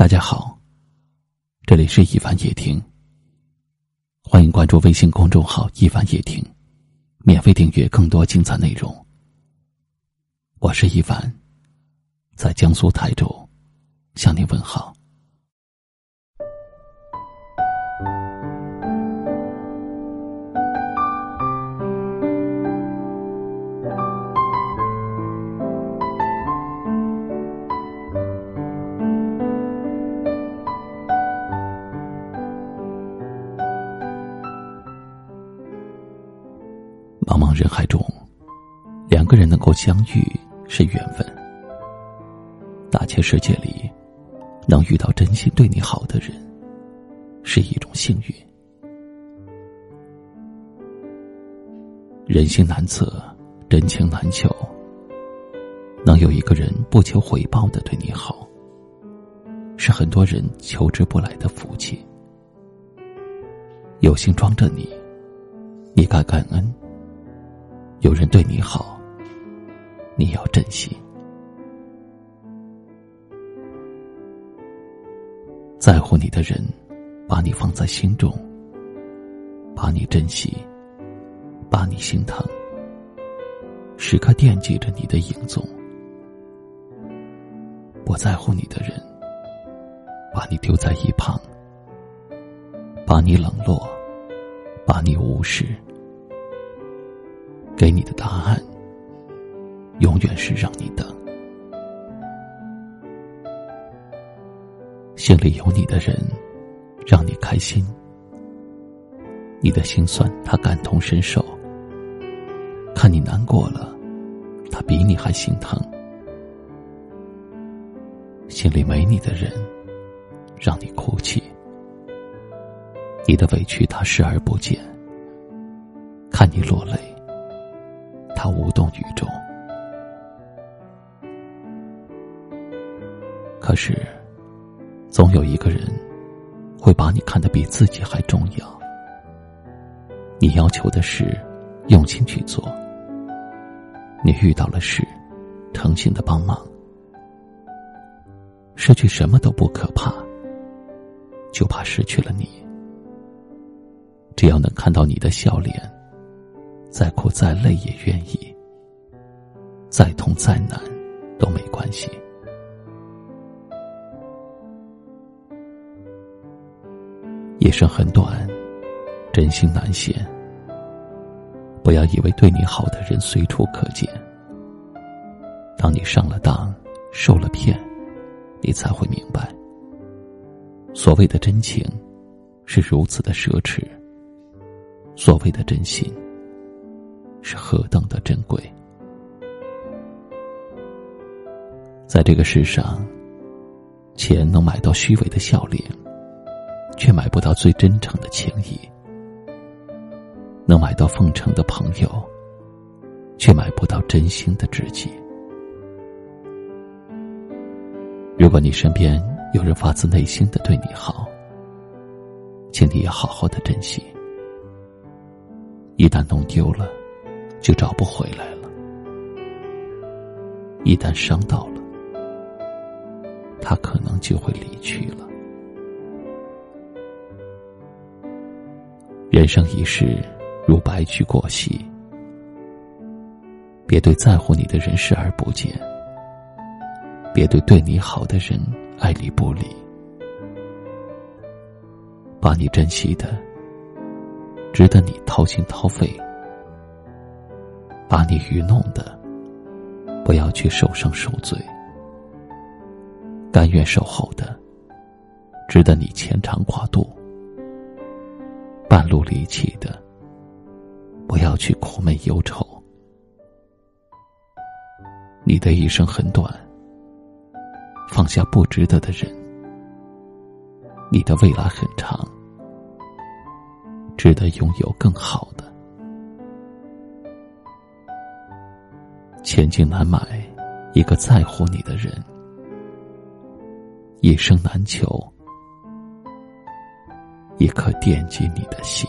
大家好，这里是一凡夜听。欢迎关注微信公众号“一凡夜听”，免费订阅更多精彩内容。我是一凡，在江苏泰州向您问好。茫茫人海中，两个人能够相遇是缘分。大千世界里，能遇到真心对你好的人，是一种幸运。人心难测，真情难求。能有一个人不求回报的对你好，是很多人求之不来的福气。有心装着你，你该感恩。有人对你好，你要珍惜。在乎你的人，把你放在心中，把你珍惜，把你心疼，时刻惦记着你的影踪。不在乎你的人，把你丢在一旁，把你冷落，把你无视。给你的答案，永远是让你等。心里有你的人，让你开心。你的心酸，他感同身受。看你难过了，他比你还心疼。心里没你的人，让你哭泣。你的委屈，他视而不见。看你落泪。他无动于衷，可是，总有一个人会把你看得比自己还重要。你要求的事，用心去做；你遇到了事，诚心的帮忙。失去什么都不可怕，就怕失去了你。只要能看到你的笑脸。再苦再累也愿意，再痛再难都没关系。一生很短，真心难现。不要以为对你好的人随处可见。当你上了当，受了骗，你才会明白，所谓的真情，是如此的奢侈。所谓的真心。是何等的珍贵！在这个世上，钱能买到虚伪的笑脸，却买不到最真诚的情谊；能买到奉承的朋友，却买不到真心的知己。如果你身边有人发自内心的对你好，请你也好好的珍惜。一旦弄丢了，就找不回来了。一旦伤到了，他可能就会离去了。人生一世，如白驹过隙，别对在乎你的人视而不见，别对对你好的人爱理不理，把你珍惜的，值得你掏心掏肺。把你愚弄的，不要去受伤受罪；甘愿守候的，值得你牵肠挂肚；半路离弃的，不要去苦闷忧愁。你的一生很短，放下不值得的人；你的未来很长，值得拥有更好的。千金难买一个在乎你的人，一生难求一颗惦记你的心。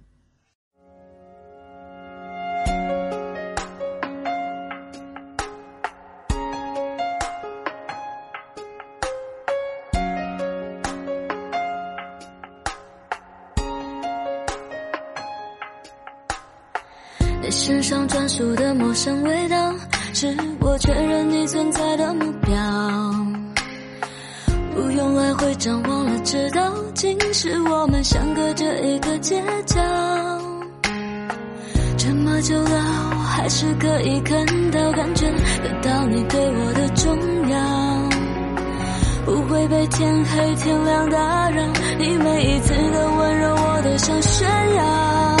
你身上专属的陌生味道，是我确认你存在的目标。不用来回张望了，知道竟是我们相隔着一个街角。这么久了，我还是可以看到、感觉得到你对我的重要。不会被天黑天亮打扰，你每一次的温柔，我都想炫耀。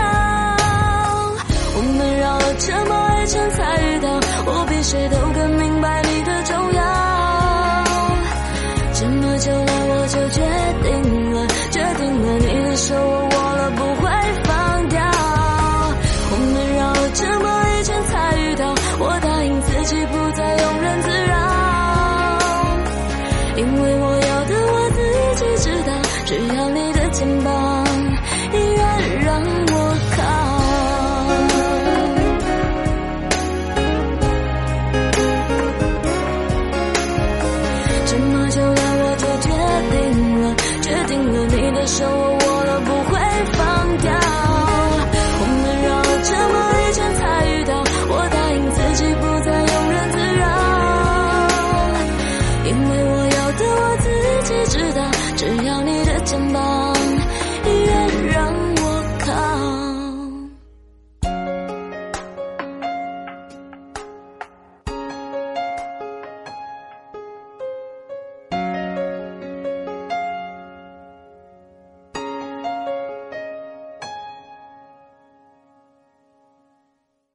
这么爱情才遇到，我比谁都更明白你的重要。这么久了，我就决定了，决定了你的手我